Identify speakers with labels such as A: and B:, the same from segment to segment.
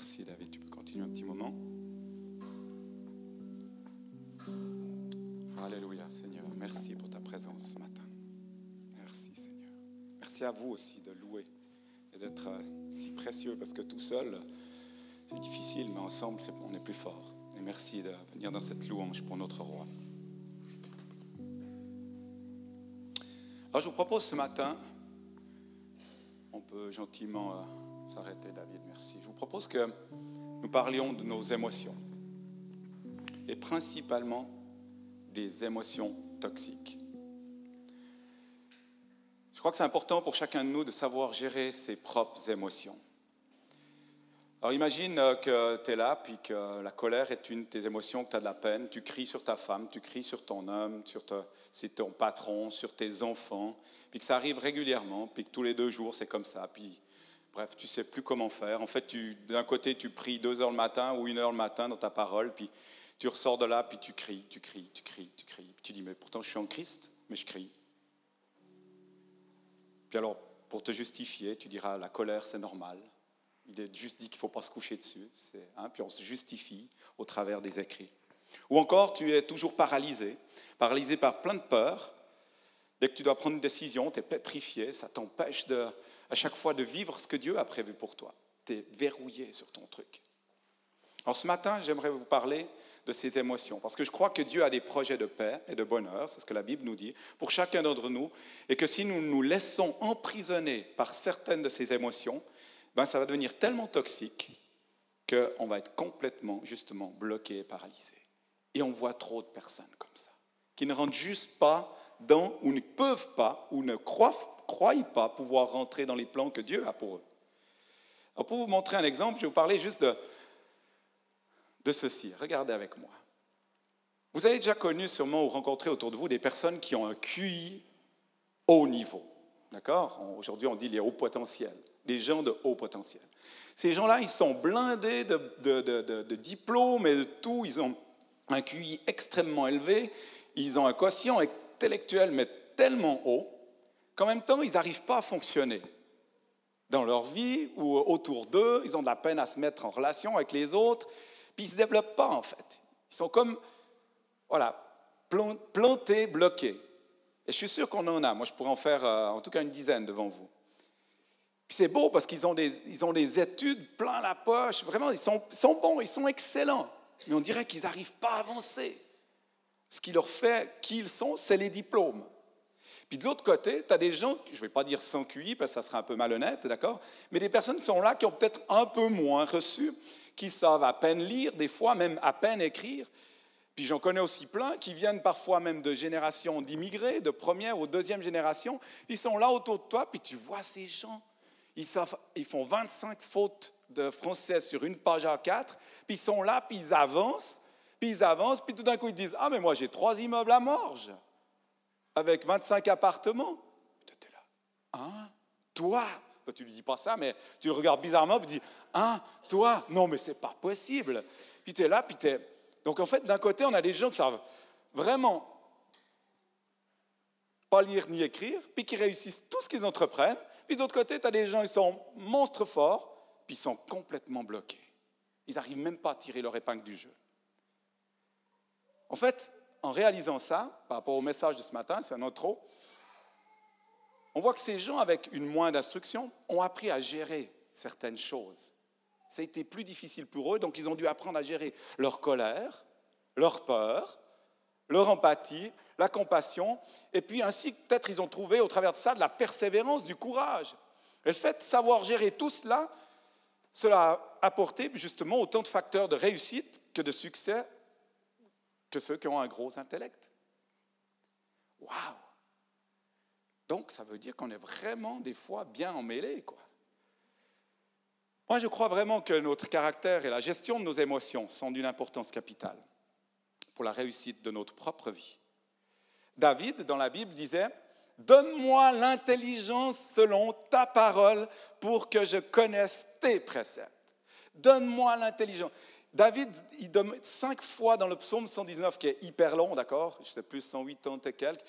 A: Merci David, tu peux continuer un petit moment. Alléluia Seigneur, merci pour ta présence ce matin. Merci Seigneur. Merci à vous aussi de louer et d'être euh, si précieux parce que tout seul, c'est difficile, mais ensemble, on est plus fort. Et merci de venir dans cette louange pour notre roi. Alors je vous propose ce matin, on peut gentiment euh, s'arrêter David, merci. Je vous propose que nous parlions de nos émotions et principalement des émotions toxiques. Je crois que c'est important pour chacun de nous de savoir gérer ses propres émotions. Alors imagine euh, que tu es là, puis que la colère est une de tes émotions, que tu as de la peine, tu cries sur ta femme, tu cries sur ton homme, sur ton patron, sur tes enfants, puis que ça arrive régulièrement, puis que tous les deux jours c'est comme ça, puis bref, tu sais plus comment faire. En fait, d'un côté tu pries deux heures le matin ou une heure le matin dans ta parole, puis tu ressors de là, puis tu cries, tu cries, tu cries, tu cries. Puis tu dis, mais pourtant je suis en Christ, mais je crie. Puis alors, pour te justifier, tu diras, la colère c'est normal. Il est juste dit qu'il ne faut pas se coucher dessus. Hein, puis on se justifie au travers des écrits. Ou encore, tu es toujours paralysé, paralysé par plein de peurs. Dès que tu dois prendre une décision, tu es pétrifié, ça t'empêche à chaque fois de vivre ce que Dieu a prévu pour toi. Tu es verrouillé sur ton truc. Alors ce matin, j'aimerais vous parler de ces émotions, parce que je crois que Dieu a des projets de paix et de bonheur, c'est ce que la Bible nous dit, pour chacun d'entre nous, et que si nous nous laissons emprisonner par certaines de ces émotions, ben, ça va devenir tellement toxique qu'on va être complètement, justement, bloqué et paralysé. Et on voit trop de personnes comme ça, qui ne rentrent juste pas dans, ou ne peuvent pas, ou ne croient, pas pouvoir rentrer dans les plans que Dieu a pour eux. Alors pour vous montrer un exemple, je vais vous parler juste de, de ceci. Regardez avec moi. Vous avez déjà connu sûrement ou rencontré autour de vous des personnes qui ont un QI haut niveau. D'accord? Aujourd'hui, on dit les hauts potentiels des gens de haut potentiel. Ces gens-là, ils sont blindés de, diplômes et de tout. Ils ont un QI extrêmement élevé. Ils ont un quotient intellectuel, mais tellement haut qu'en même temps, ils n'arrivent pas à fonctionner dans leur vie ou autour d'eux. Ils ont de la peine à se mettre en relation avec les autres. Puis ils ne se développent pas, en fait. Ils sont comme, voilà, plantés, bloqués. Et je suis sûr qu'on en a. Moi, je pourrais en faire euh, en tout cas une dizaine devant vous c'est beau parce qu'ils ont, des, ont des études plein la poche. Vraiment, ils sont, sont bons, ils sont excellents. Mais on dirait qu'ils n'arrivent pas à avancer. Ce qui leur fait qui ils sont, c'est les diplômes. Puis de l'autre côté, tu as des gens, je ne vais pas dire sans QI parce que ça serait un peu malhonnête, d'accord Mais des personnes sont là qui ont peut-être un peu moins reçu, qui savent à peine lire, des fois même à peine écrire. Puis j'en connais aussi plein qui viennent parfois même de générations d'immigrés, de première ou deuxième génération. Ils sont là autour de toi, puis tu vois ces gens ils, font 25 fautes de français sur une page à 4, puis ils sont là, puis ils avancent, puis ils avancent, puis tout d'un coup ils disent Ah, mais moi j'ai trois immeubles à Morges, avec 25 appartements. Tu es là. Hein? Toi Tu lui dis pas ça, mais tu le regardes bizarrement, tu dis Hein? Toi Non, mais c'est pas possible. Puis tu es là, puis tu. Donc en fait, d'un côté, on a des gens qui savent vraiment pas lire ni écrire, puis qui réussissent tout ce qu'ils entreprennent, puis d'autre côté, tu as des gens, ils sont monstres forts, puis ils sont complètement bloqués. Ils n'arrivent même pas à tirer leur épingle du jeu. En fait, en réalisant ça, par rapport au message de ce matin, c'est un autre on voit que ces gens avec une moins d'instruction ont appris à gérer certaines choses. Ça a été plus difficile pour eux, donc ils ont dû apprendre à gérer leur colère, leur peur, leur empathie, la compassion, et puis ainsi peut-être ils ont trouvé au travers de ça de la persévérance, du courage. Et le fait de savoir gérer tout cela, cela a apporté justement autant de facteurs de réussite que de succès que ceux qui ont un gros intellect. Waouh Donc ça veut dire qu'on est vraiment des fois bien emmêlés, quoi. Moi, je crois vraiment que notre caractère et la gestion de nos émotions sont d'une importance capitale pour la réussite de notre propre vie. David, dans la Bible, disait, Donne-moi l'intelligence selon ta parole pour que je connaisse tes préceptes. Donne-moi l'intelligence. David, il donne cinq fois dans le psaume 119, qui est hyper long, d'accord? Je sais plus, 180 et quelques.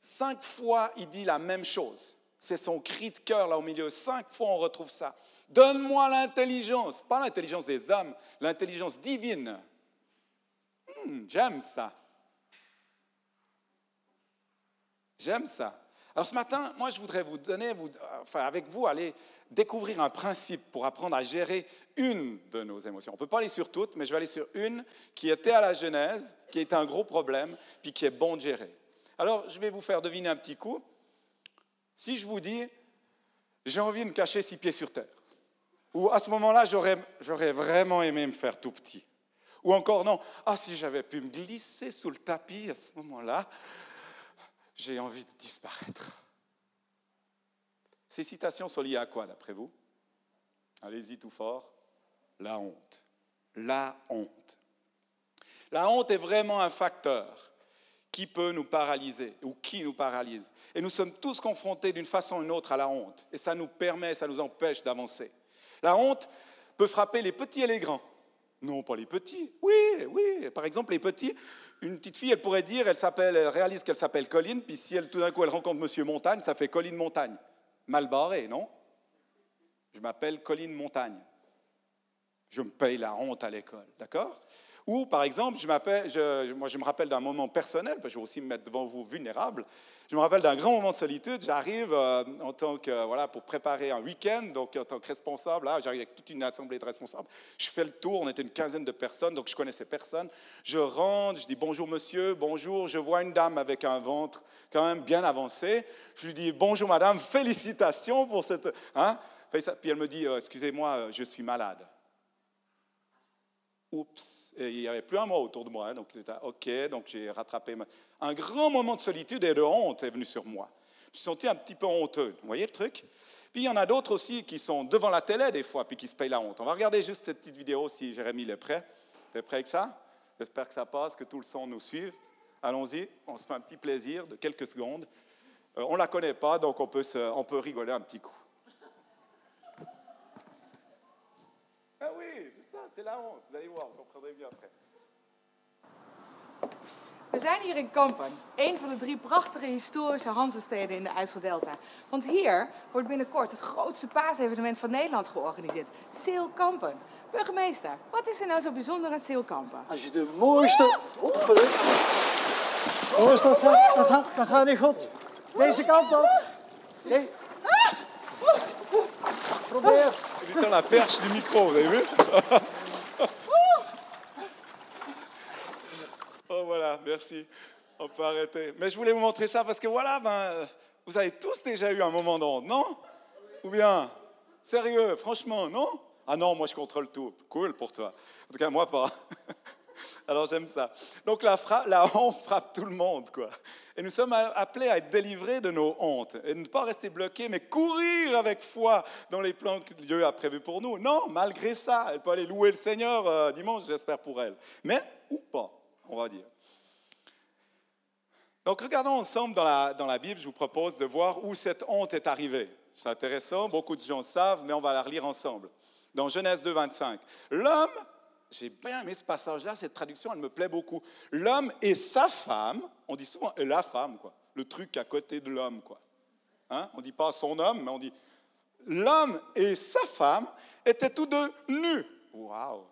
A: Cinq fois, il dit la même chose. C'est son cri de cœur là au milieu. Cinq fois on retrouve ça. Donne-moi l'intelligence, pas l'intelligence des hommes, l'intelligence divine. Hmm, j'aime ça. J'aime ça. Alors ce matin, moi je voudrais vous donner, vous, enfin avec vous, aller découvrir un principe pour apprendre à gérer une de nos émotions. On ne peut pas aller sur toutes, mais je vais aller sur une qui était à la Genèse, qui était un gros problème, puis qui est bon de gérer. Alors je vais vous faire deviner un petit coup. Si je vous dis, j'ai envie de me cacher six pieds sur terre, ou à ce moment-là, j'aurais, vraiment aimé me faire tout petit. Ou encore non, ah si j'avais pu me glisser sous le tapis à ce moment-là, j'ai envie de disparaître. Ces citations sont liées à quoi, d'après vous? Allez-y tout fort. La honte. La honte. La honte est vraiment un facteur qui peut nous paralyser ou qui nous paralyse. Et nous sommes tous confrontés d'une façon ou d'une autre à la honte. Et ça nous permet, ça nous empêche d'avancer. La honte peut frapper les petits et les grands. Non, pas les petits. Oui, oui. Par exemple, les petits, une petite fille, elle pourrait dire, elle, elle réalise qu'elle s'appelle Colline, puis si elle, tout d'un coup elle rencontre Monsieur Montagne, ça fait Colline Montagne. Mal barré, non? Je m'appelle Colline Montagne. Je me paye la honte à l'école, d'accord? Ou, par exemple, je, moi, je me rappelle d'un moment personnel, parce que je vais aussi me mettre devant vous vulnérable. Je me rappelle d'un grand moment de solitude. J'arrive euh, en tant que, voilà, pour préparer un week-end, donc en tant que responsable, là, j'arrive avec toute une assemblée de responsables. Je fais le tour, on était une quinzaine de personnes, donc je connaissais personne. Je rentre, je dis bonjour monsieur, bonjour. Je vois une dame avec un ventre quand même bien avancé. Je lui dis bonjour madame, félicitations pour cette. Hein? Puis elle me dit, euh, excusez-moi, euh, je suis malade. Oups il n'y avait plus un mot autour de moi. Hein, donc, OK, donc j'ai rattrapé. Un grand moment de solitude et de honte est venu sur moi. Je me suis senti un petit peu honteux. Vous voyez le truc? Puis il y en a d'autres aussi qui sont devant la télé des fois, puis qui se payent la honte. On va regarder juste cette petite vidéo si Jérémy est prêt. Êtes prêt avec ça? J'espère que ça passe, que tout le son nous suive. Allons-y, on se fait un petit plaisir de quelques secondes. Euh, on ne la connaît pas, donc on peut, on peut rigoler un petit coup. Ah oui, c'est la honte. Vous allez voir, vous comprendrez bien après.
B: We zijn hier in Kampen, een van de drie prachtige historische Hanzesteden in de IJsseldelta. Want hier wordt binnenkort het grootste paasevenement van Nederland georganiseerd. Seel Kampen. Burgemeester, wat is er nou zo bijzonder aan Seel Kampen?
C: Als je de mooiste... Oh, dat gaat, dat, gaat, dat gaat niet goed. Deze kant op. Nee. Probeer.
A: Il est la perche du micro, vous avez vu Oh voilà, merci. On peut arrêter. Mais je voulais vous montrer ça parce que voilà, ben, vous avez tous déjà eu un moment d'onde, non? Ou bien Sérieux, franchement, non? Ah non, moi je contrôle tout. Cool pour toi. En tout cas, moi pas. Alors j'aime ça. Donc la, la, honte frappe tout le monde, quoi. Et nous sommes appelés à être délivrés de nos hontes et ne pas rester bloqués, mais courir avec foi dans les plans que Dieu a prévus pour nous. Non, malgré ça, elle peut aller louer le Seigneur euh, dimanche, j'espère pour elle. Mais ou pas, on va dire. Donc regardons ensemble dans la, Bible, je vous propose de voir où cette honte est arrivée. C'est intéressant, beaucoup de gens savent, mais on va la relire ensemble. Dans Genèse 2, 25. L'homme j'ai bien aimé ce passage-là, cette traduction, elle me plaît beaucoup. L'homme et sa femme, on dit souvent la femme, quoi. Le truc à côté de l'homme, quoi. Hein? On ne dit pas son homme, mais on dit l'homme et sa femme étaient tous deux nus. Waouh!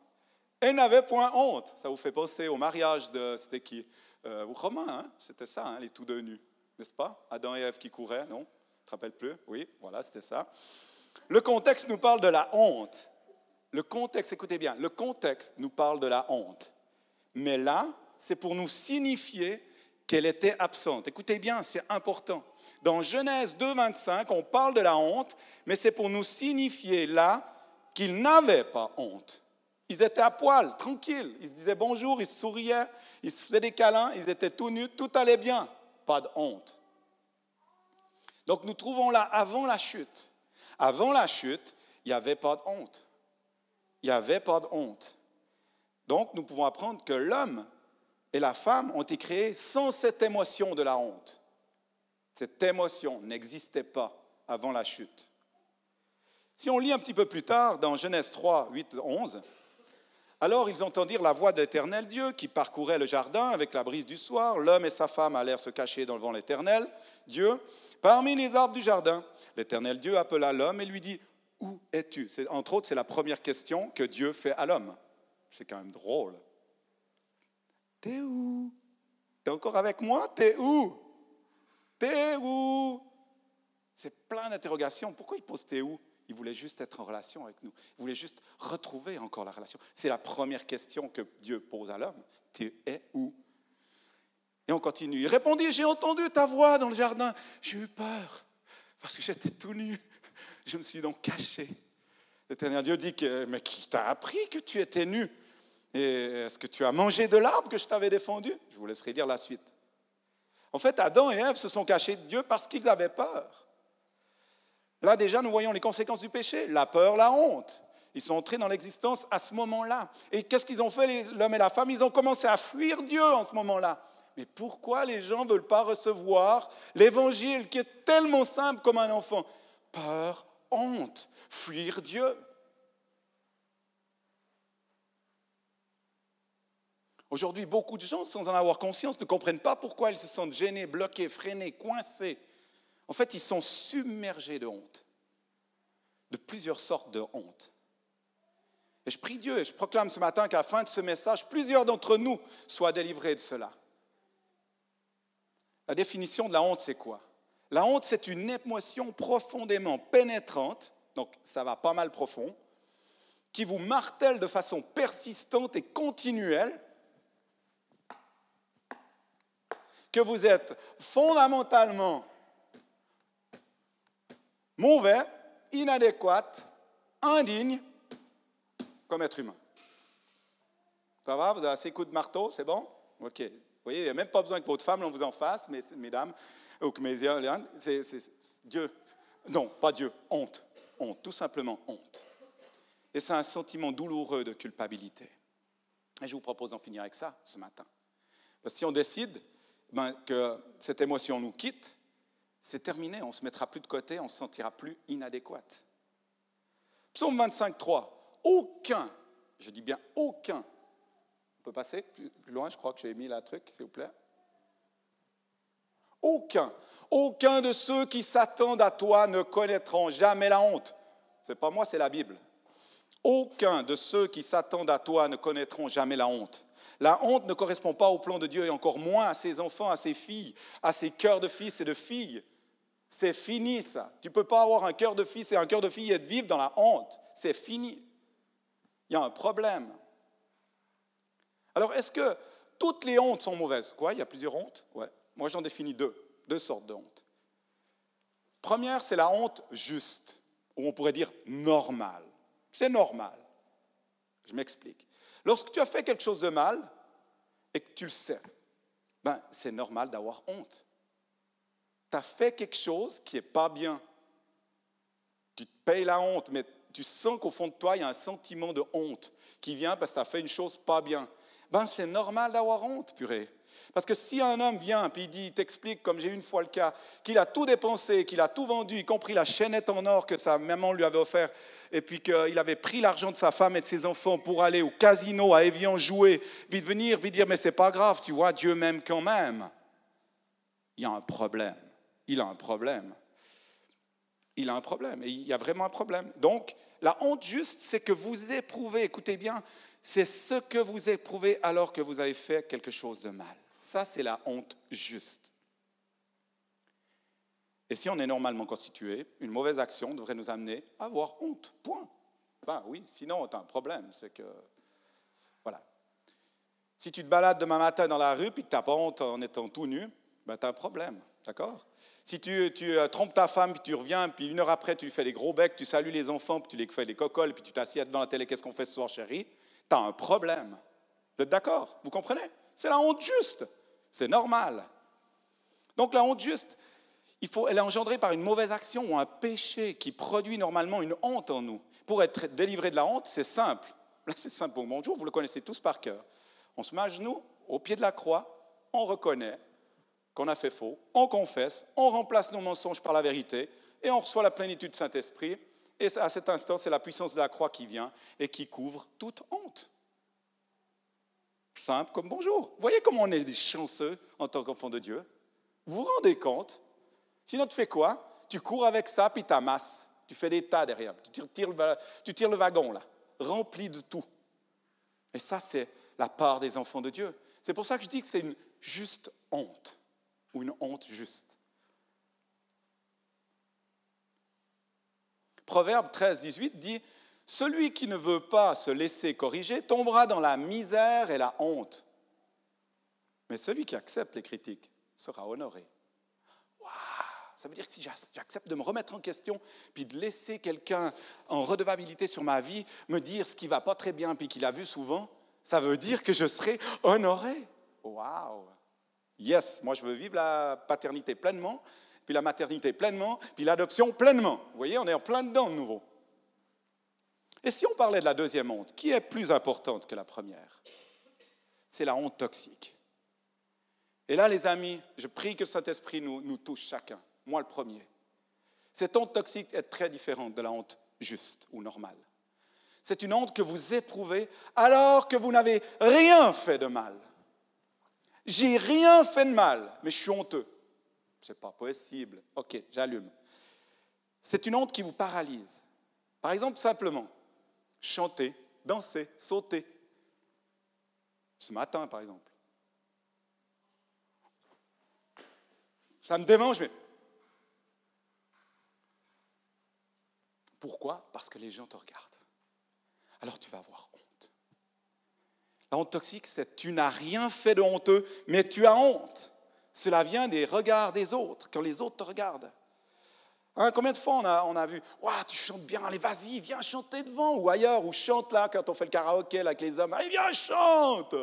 A: Et n'avaient point honte. Ça vous fait penser au mariage de, c'était qui? Euh, Romain, hein? c'était ça, hein, les tous deux nus, n'est-ce pas? Adam et Ève qui couraient, non? Tu te rappelles plus? Oui, voilà, c'était ça. Le contexte nous parle de la honte. Le contexte, écoutez bien, le contexte nous parle de la honte. Mais là, c'est pour nous signifier qu'elle était absente. Écoutez bien, c'est important. Dans Genèse 2, 25, on parle de la honte, mais c'est pour nous signifier là qu'ils n'avaient pas honte. Ils étaient à poil, tranquilles. Ils se disaient bonjour, ils souriaient, ils se faisaient des câlins, ils étaient tout nus, tout allait bien. Pas de honte. Donc nous trouvons là avant la chute. Avant la chute, il n'y avait pas de honte il n'y avait pas de honte. Donc, nous pouvons apprendre que l'homme et la femme ont été créés sans cette émotion de la honte. Cette émotion n'existait pas avant la chute. Si on lit un petit peu plus tard dans Genèse 3, 8, 11, alors ils entendirent la voix de l'Éternel Dieu qui parcourait le jardin avec la brise du soir. L'homme et sa femme allèrent se cacher dans le vent l'Éternel Dieu parmi les arbres du jardin. L'Éternel Dieu appela l'homme et lui dit, Où es-tu? Entre autres, c'est la première question que Dieu fait à l'homme. C'est quand même drôle. T'es où T'es encore avec moi T'es où T'es où? C'est plein d'interrogations. Pourquoi il pose t'es où Il voulait juste être en relation avec nous. Il voulait juste retrouver encore la relation. C'est la première question que Dieu pose à l'homme. Tu es où? Et on continue. Il répondit, j'ai entendu ta voix dans le jardin. J'ai eu peur parce que j'étais tout nu. Je me suis donc caché. L'éternel Dieu dit, que, mais qui t'a appris que tu étais nu? Et est-ce que tu as mangé de l'arbre que je t'avais défendu? Je vous laisserai lire la suite. En fait, Adam et Ève se sont cachés de Dieu parce qu'ils avaient peur. Là déjà, nous voyons les conséquences du péché, la peur, la honte. Ils sont entrés dans l'existence à ce moment-là. Et qu'est-ce qu'ils ont fait, l'homme et la femme? Ils ont commencé à fuir Dieu en ce moment-là. Mais pourquoi les gens ne veulent pas recevoir l'évangile qui est tellement simple comme un enfant? Peur, honte, fuir Dieu. Aujourd'hui, beaucoup de gens, sans en avoir conscience, ne comprennent pas pourquoi ils se sentent gênés, bloqués, freinés, coincés. En fait, ils sont submergés de honte, de plusieurs sortes de honte. Et je prie Dieu et je proclame ce matin qu'à la fin de ce message, plusieurs d'entre nous soient délivrés de cela. La définition de la honte, c'est quoi? La honte, c'est une émotion profondément pénétrante, donc ça va pas mal profond, qui vous martèle de façon persistante et continuelle que vous êtes fondamentalement mauvais, inadéquat, indigne comme être humain. Ça va? Vous avez assez coups de marteau? C'est bon? Ok. Vous voyez, il n'y a même pas besoin que votre femme l'on vous en fasse, mesdames, ou que mes c'est Dieu. Non, pas Dieu, honte. Honte, tout simplement honte. Et c'est un sentiment douloureux de culpabilité. Et je vous propose d'en finir avec ça ce matin. Parce que si on décide ben, que cette émotion nous quitte, c'est terminé, on se mettra plus de côté, on se sentira plus inadéquat. Psaume 25, 3. Aucun, je dis bien aucun, on peut passer plus loin, je crois que j'ai mis la truc, s'il vous plaît. Aucun, aucun de ceux qui s'attendent à toi ne connaîtront jamais la honte. Ce n'est pas moi, c'est la Bible. Aucun de ceux qui s'attendent à toi ne connaîtront jamais la honte. La honte ne correspond pas au plan de Dieu et encore moins à ses enfants, à ses filles, à ses cœurs de fils et de filles. C'est fini ça. Tu ne peux pas avoir un cœur de fils et un cœur de fille et de vivre dans la honte. C'est fini. Il y a un problème. Alors est-ce que toutes les hontes sont mauvaises? Quoi Il y a plusieurs hontes? Ouais. Moi j'en définis deux. Deux sortes de. Première, c'est la honte juste, ou on pourrait dire normale. C'est normal. Je m'explique. Lorsque tu as fait quelque chose de mal et que tu le sais, ben, c'est normal d'avoir honte. Tu as fait quelque chose qui n'est pas bien. Tu te payes la honte, mais tu sens qu'au fond de toi, il y a un sentiment de honte qui vient parce que tu as fait une chose pas bien. Ben, c'est normal d'avoir honte, purée. Parce que si un homme vient et il dit, t'explique, comme j'ai une fois le cas, qu'il a tout dépensé, qu'il a tout vendu, y compris la chaînette en or que sa maman lui avait offert, et puis qu'il avait pris l'argent de sa femme et de ses enfants pour aller au casino à Evian jouer, puis de venir, puis dire, mais c'est pas grave, tu vois, Dieu m'aime quand même. Il y a un problème. Il a un problème. Il a un problème. Et il y a vraiment un problème. Donc, la honte juste, c'est que vous éprouvez, écoutez bien, c'est ce que vous éprouvez alors que vous avez fait quelque chose de mal. Ça, c'est la honte juste. Et si on est normalement constitué, une mauvaise action devrait nous amener à avoir honte. Point. Ben oui, sinon, tu as un problème. C'est que. Voilà. Si tu te balades demain matin dans la rue puis que tu pas honte en étant tout nu, ben, tu as un problème. D'accord? Si tu, euh, trompes ta femme, puis tu reviens, puis une heure après, tu lui fais des gros becs, tu salues les enfants, puis tu les fais des cocoles, puis tu t'assieds devant la télé, qu'est-ce qu'on fait ce soir, chérie? Tu as un problème. Vous êtes d'accord? Vous comprenez? C'est la honte juste. C'est normal. Donc la honte juste, il faut, elle est engendrée par une mauvaise action ou un péché qui produit normalement une honte en nous. Pour être délivré de la honte, c'est simple. Là, c'est simple. Bonjour, vous le connaissez tous par cœur. On se met à genoux, au pied de la croix, on reconnaît qu'on a fait faux, on confesse, on remplace nos mensonges par la vérité et on reçoit la plénitude du Saint-Esprit. Et à cet instant, c'est la puissance de la croix qui vient et qui couvre toute honte simple comme bonjour. Vous voyez comment on est chanceux en tant qu'enfant de Dieu? Vous vous rendez compte? Sinon, tu fais quoi? Tu cours avec ça, puis tu amasses. Tu fais des tas derrière. Tu tires, le, tu tires le wagon, là, rempli de tout. Et ça, c'est la part des enfants de Dieu. C'est pour ça que je dis que c'est une juste honte, ou une honte juste. Proverbe 13, 18 dit Celui qui ne veut pas se laisser corriger tombera dans la misère et la honte. Mais celui qui accepte les critiques sera honoré. Ça veut dire que si j'accepte de me remettre en question, puis de laisser quelqu'un en redevabilité sur ma vie me dire ce qui va pas très bien, puis qu'il a vu souvent, ça veut dire que je serai honoré. Waouh! Yes, moi je veux vivre la paternité pleinement, puis la maternité pleinement, puis l'adoption pleinement. Vous voyez, on est en plein dedans de nouveau. Et si on parlait de la deuxième honte, qui est plus importante que la première? C'est la honte toxique. Et là, les amis, je prie que le Saint-Esprit nous, nous touche chacun moi le premier. Cette honte toxique est très différente de la honte juste ou normale. C'est une honte que vous éprouvez alors que vous n'avez rien fait de mal. J'ai rien fait de mal, mais je suis honteux. C'est pas possible. Ok, j'allume. C'est une honte qui vous paralyse. Par exemple, simplement, chanter, danser, sauter. Ce matin, par exemple. Ça me démange, mais Pourquoi? Parce que les gens te regardent. Alors tu vas avoir. La honte toxique, c'est tu n'as rien fait de honteux, mais tu as honte. Cela vient des regards des autres, quand les autres te regardent. Hein, combien de fois on a, on a vu Tu chantes bien, allez, vas-y, viens chanter devant ou ailleurs, ou chante là quand on fait le karaoké là, avec les hommes. Allez, viens, chante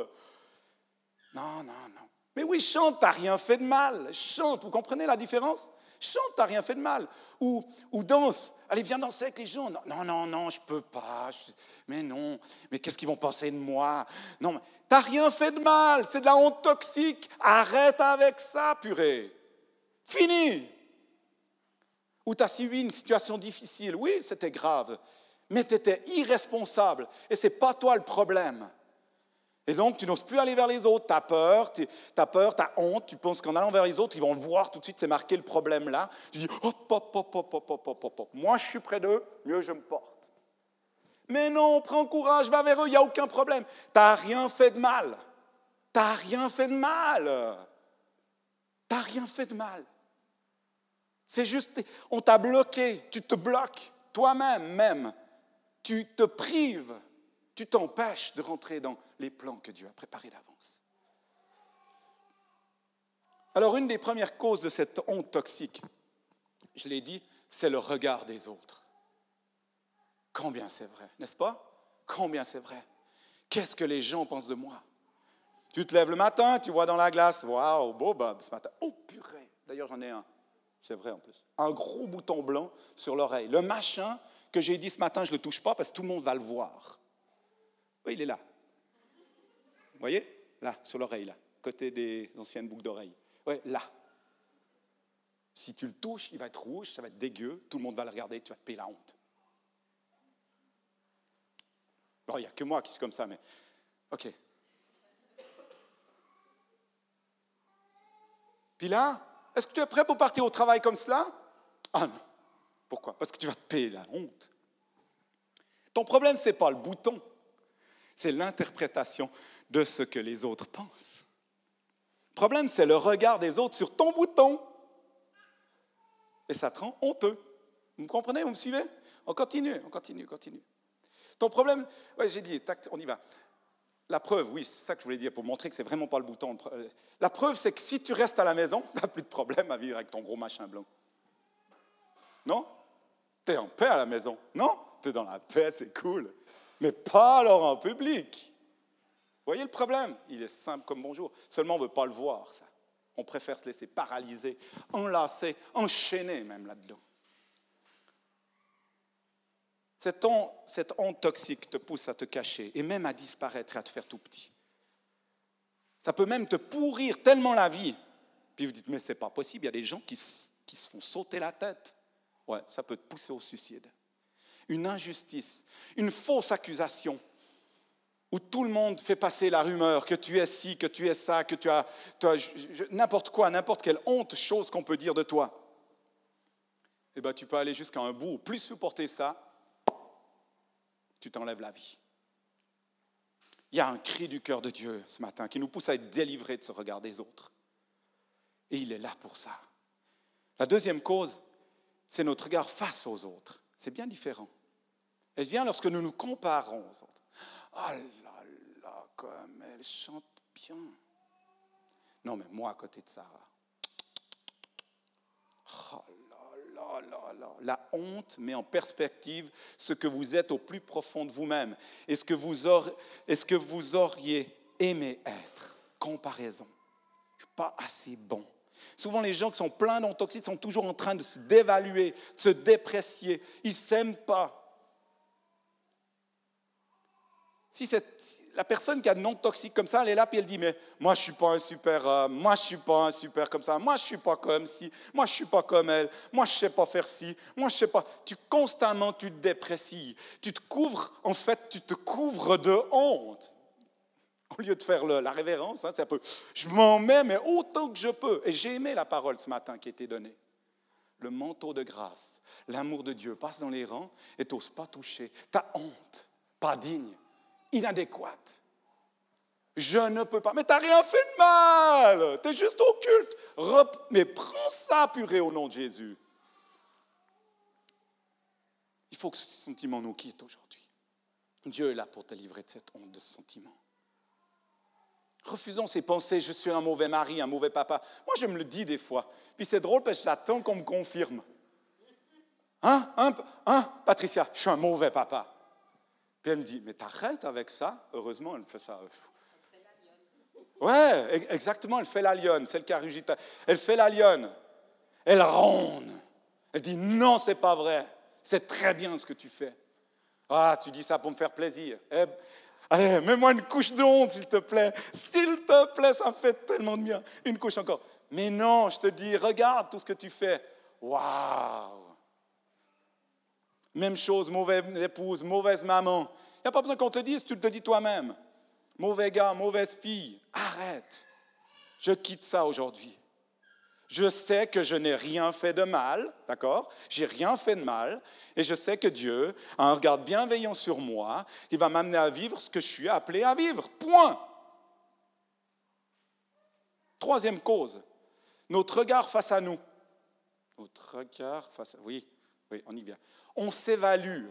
A: Non, non, non. Mais oui, chante, t'as rien fait de mal. Chante, vous comprenez la différence? Chante, t'as rien fait de mal. Ou, ou danse, Allez, viens danser avec les gens. Non, non, non, je peux pas. Mais non. Mais qu'est-ce qu'ils vont penser de moi? Non, t'as rien fait de mal. C'est de la honte toxique. Arrête avec ça, purée. Fini. Ou tu as suivi une situation difficile. Oui, c'était grave. Mais tu étais irresponsable. Et ce n'est pas toi le problème. Et donc, tu n'oses plus aller vers les autres. Tu as peur, tu as peur, tu as honte. Tu penses qu'en allant vers les autres, ils vont le voir tout de suite, c'est marqué le problème là. Tu dis, hop, hop, hop, hop, hop, hop, hop, hop. Moi, je suis près d'eux, mieux je me porte. Mais non, prends courage, va vers eux, il n'y a aucun problème. Tu n'as rien fait de mal. Tu n'as rien fait de mal. Tu n'as rien fait de mal. C'est juste, on t'a bloqué, tu te bloques toi-même même. Tu te prives tu t'empêches de rentrer dans les plans que Dieu a préparés d'avance. Alors une des premières causes de cette honte toxique, je l'ai dit, c'est le regard des autres. Combien c'est vrai, n'est-ce pas? Combien c'est vrai? Qu'est-ce que les gens pensent de moi? Tu te lèves le matin, tu vois dans la glace, waouh, beau Bob ce matin. Oh purée D'ailleurs, j'en ai un, c'est vrai en plus. Un gros bouton blanc sur l'oreille. Le machin que j'ai dit ce matin, je ne le touche pas parce que tout le monde va le voir. Oui, il est là. Vous voyez? Là, sur l'oreille, là, côté des anciennes boucles d'oreilles. Oui, là. Si tu le touches, il va être rouge, ça va être dégueu, tout le monde va le regarder, tu vas te payer la honte. Bon, il n'y a que moi qui suis comme ça, mais OK. Puis là, est-ce que tu es prêt pour partir au travail comme cela? Ah non. Pourquoi? Parce que tu vas te payer la honte. Ton problème, ce n'est pas le bouton c'est l'interprétation de ce que les autres pensent. Le problème, c'est le regard des autres sur ton bouton. Et ça te rend honteux. Vous me comprenez? Vous me suivez? On continue, on continue, on continue. Ton problème, oui, j'ai dit, on y va. La preuve, oui, c'est ça que je voulais dire pour montrer que c'est vraiment pas le bouton. La preuve, c'est que si tu restes à la maison, tu n'as plus de problème à vivre avec ton gros machin blanc. Non? Tu es en paix à la maison. Non? Tu es dans la paix, c'est cool mais pas alors en public. Vous voyez le problème? Il est simple comme bonjour. Seulement, on ne veut pas le voir, ça. On préfère se laisser paralyser, enlacer, enchaîner même là-dedans. Cette honte, toxique te pousse à te cacher et même à disparaître et à te faire tout petit. Ça peut même te pourrir tellement la vie. Puis vous dites, mais c'est pas possible, il y a des gens qui, qui se font sauter la tête. Ouais, ça peut te pousser au suicide une injustice, une fausse accusation, où tout le monde fait passer la rumeur que tu es ci, que tu es ça, que tu as, n'importe quoi, n'importe quelle honte chose qu'on peut dire de toi. eh ben, tu peux aller jusqu'à un bout, plus supporter ça, tu t'enlèves la vie. Il y a un cri du cœur de Dieu ce matin qui nous pousse à être délivrés de ce regard des autres. Et il est là pour ça. La deuxième cause, c'est notre regard face aux autres. C'est bien différent. Elle vient lorsque nous nous comparons aux autres. Oh là là, comme elle chante bien. Non, mais moi à côté de Sarah. Oh là là là La honte met en perspective ce que vous êtes au plus profond de vous-même et ce que vous, auriez, ce que vous auriez aimé être. Comparaison. Je ne suis pas assez bon. Souvent, les gens qui sont pleins d'ontoxines sont toujours en train de se dévaluer, de se déprécier. Ils ne s'aiment pas. Si la personne qui a non toxique comme ça, elle est là, puis elle dit, mais moi, je ne suis pas un super homme, moi, je ne suis pas un super comme ça, moi, je ne suis pas comme ci, moi, je ne suis pas comme elle, moi, je ne sais pas faire ci, moi, je ne sais pas. Tu constamment, tu te déprécies. Tu te couvres, en fait, tu te couvres de honte. Au lieu de faire la révérence, hein, c'est un peu, je m'en mets, mais autant que je peux. Et j'ai aimé la parole ce matin qui a été donnée. Le manteau de grâce, l'amour de Dieu passe dans les rangs et t'oses pas toucher. Ta honte, pas digne, inadéquate. Je ne peux pas. Mais tu n'as rien fait de mal. Tu es juste occulte. Mais prends ça, purée, au nom de Jésus. Il faut que ce sentiment nous quitte aujourd'hui. Dieu est là pour te livrer de cette honte, de ce sentiment. Refusons ces pensées, je suis un mauvais mari, un mauvais papa. Moi, je me le dis des fois. Puis c'est drôle parce que j'attends qu'on me confirme. Hein, hein, hein, Patricia, je suis un mauvais papa. Puis elle me dit, mais t'arrêtes avec ça? Heureusement, elle fait ça. Ouais, exactement, elle fait la lionne, celle qui a rugi. Elle fait la lionne. Elle ronde. Elle dit, non, c'est pas vrai. C'est très bien ce que tu fais. Ah, tu dis ça pour me faire plaisir. Eh, allez, mets-moi une couche d'onde, s'il te plaît. S'il te plaît, ça fait tellement de bien. Une couche encore. Mais non, je te dis, regarde tout ce que tu fais. Waouh même chose, mauvaise épouse, mauvaise maman. Il n'y a pas besoin qu'on te dise, tu te dis toi-même. Mauvais gars, mauvaise fille, arrête. Je quitte ça aujourd'hui. Je sais que je n'ai rien fait de mal, d'accord? J'ai rien fait de mal, et je sais que Dieu a un regard bienveillant sur moi. Il va m'amener à vivre ce que je suis appelé à vivre. Point. Troisième cause, notre regard face à nous. Notre regard face à... Oui, oui, on y vient on s'évalue.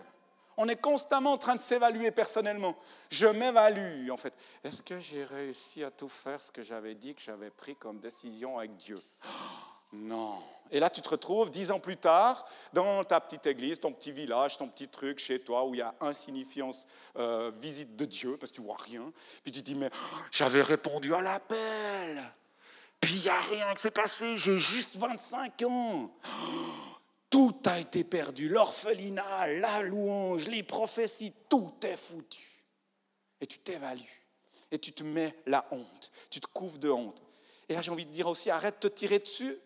A: On est constamment en train de s'évaluer personnellement. Je m'évalue, en fait. Est-ce que j'ai réussi à tout faire ce que j'avais dit que j'avais pris comme décision avec Dieu? Non. Et là, tu te retrouves dix ans plus tard dans ta petite église, ton petit village, ton petit truc chez toi où il y a insignifiance, euh, visite de Dieu, parce que tu vois rien. Puis tu dis, mais j'avais répondu à l'appel. Puis il n'y a rien qui s'est passé, j'ai juste 25 ans. Tout a été perdu. L'orphelinat, la louange, les prophéties, tout est foutu. Et tu t'évalues. Et tu te mets la honte. Tu te couvres de honte. Et là, j'ai envie de dire aussi, arrête de te tirer dessus.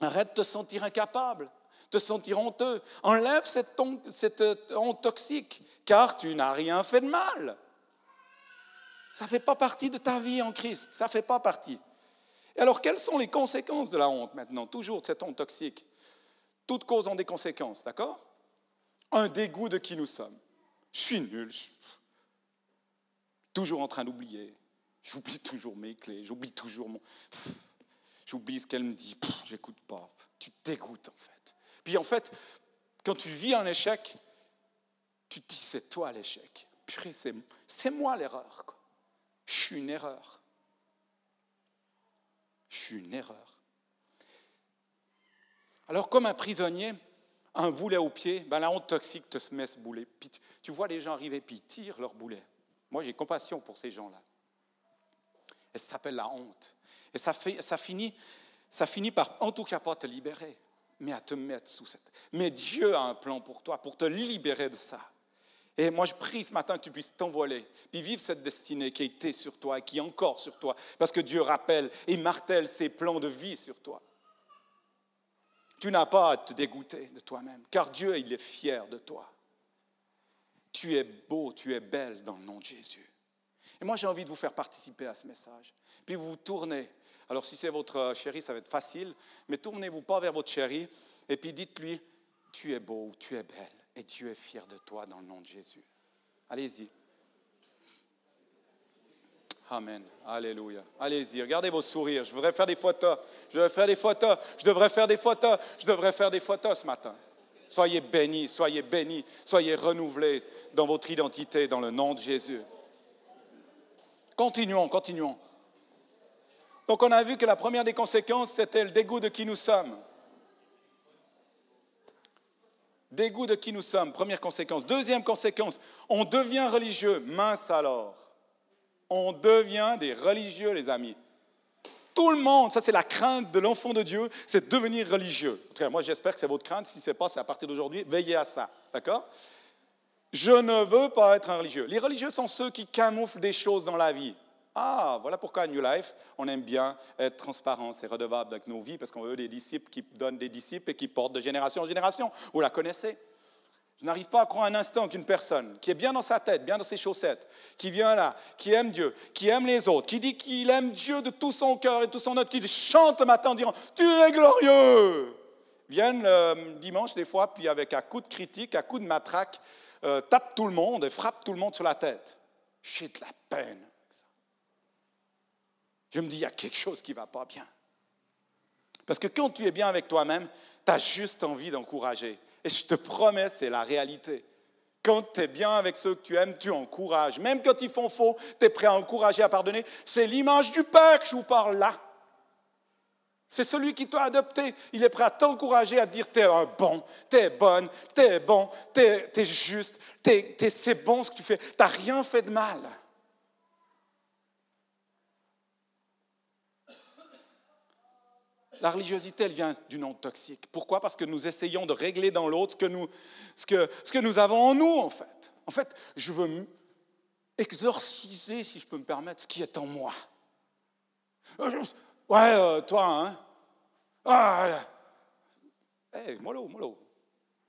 A: Arrête de te sentir incapable, te sentir honteux. Enlève cette honte, toxique, car tu n'as rien fait de mal. Ça ne fait pas partie de ta vie en Christ. Ça ne fait pas partie. Et alors, quelles sont les conséquences de la honte maintenant, toujours de cette honte toxique toutes causes ont des conséquences, d'accord? Un dégoût de qui nous sommes. Je suis nul, toujours en train d'oublier. J'oublie toujours mes clés, j'oublie toujours mon... J'oublie ce qu'elle me dit, j'écoute pas. Tu te dégoûtes en fait. Puis en fait, quand tu vis un échec, tu te dis c'est toi l'échec. Purée, c'est moi l'erreur. Je suis une erreur. Je suis une erreur. Alors, comme un prisonnier, un boulet au pied, ben, la honte toxique te met ce boulet. tu vois les gens arriver, puis ils tirent leur boulet. Moi, j'ai compassion pour ces gens-là. Et ça s'appelle la honte. Et ça, finit, ça finit par, en tout cas, pas te libérer, mais à te mettre sous cette. Mais Dieu a un plan pour toi, pour te libérer de ça. Et moi, je prie ce matin que tu puisses t'envoler, puis vivre cette destinée qui a été sur toi et qui est encore sur toi, parce que Dieu rappelle et martèle ses plans de vie sur toi. Tu n'as pas à te dégoûter de toi-même, car Dieu, il est fier de toi. Tu es beau, tu es belle dans le nom de Jésus. Et moi, j'ai envie de vous faire participer à ce message. Puis vous vous tournez. Alors, si c'est votre chérie, ça va être facile, mais tournez-vous pas vers votre chérie Et puis dites-lui, tu es beau, tu es belle, et Dieu est fier de toi dans le nom de Jésus. Allez-y. Amen. Alléluia. Allez-y, regardez vos sourires. Je voudrais faire des photos. Je devrais faire des photos. Je devrais faire des photos. Je devrais faire des photos ce matin. Soyez bénis, soyez bénis, soyez renouvelés dans votre identité dans le nom de Jésus. Continuons, continuons. Donc on a vu que la première des conséquences, c'était le dégoût de qui nous sommes. Dégoût de qui nous sommes, première conséquence. Deuxième conséquence, on devient religieux. Mince alors. On devient des religieux, les amis. Tout le monde, ça c'est la crainte de l'enfant de Dieu, c'est de devenir religieux. En tout cas, moi j'espère que c'est votre crainte. Si ce n'est pas, c'est à partir d'aujourd'hui. Veillez à ça. D'accord? Je ne veux pas être un religieux. Les religieux sont ceux qui camouflent des choses dans la vie. Ah, voilà pourquoi à New Life, on aime bien être transparent et redevable avec nos vies, parce qu'on veut des disciples qui donnent des disciples et qui portent de génération en génération. Vous la connaissez? Je n'arrive pas à croire un instant qu'une personne qui est bien dans sa tête, bien dans ses chaussettes, qui vient là, qui aime Dieu, qui aime les autres, qui dit qu'il aime Dieu de tout son cœur et tout son âme, qui chante le matin en disant Tu es glorieux viennent le dimanche des fois, puis avec un coup de critique, un coup de matraque, euh, tape tout le monde et frappe tout le monde sur la tête. J'ai de la peine. Je me dis, il y a quelque chose qui ne va pas bien. Parce que quand tu es bien avec toi-même, tu as juste envie d'encourager. Et je te promets, c'est la réalité. Quand tu es bien avec ceux que tu aimes, tu encourages. Même quand ils font faux, tu es prêt à encourager, à pardonner. C'est l'image du Père que je vous parle là. C'est celui qui t'a adopté. Il est prêt à t'encourager, à dire, tu es un bon, tu es bonne, tu es bon, tu es, juste, c'est bon ce que tu fais. Tu n'as rien fait de mal. La religiosité, elle vient d'une onde toxique. Pourquoi? Parce que nous essayons de régler dans l'autre ce, que nous, avons en nous, en fait. En fait, je veux exorciser, si je peux me permettre, ce qui est en moi. Euh, ouais, euh, toi, hein Ah, hey, mollo, mollo.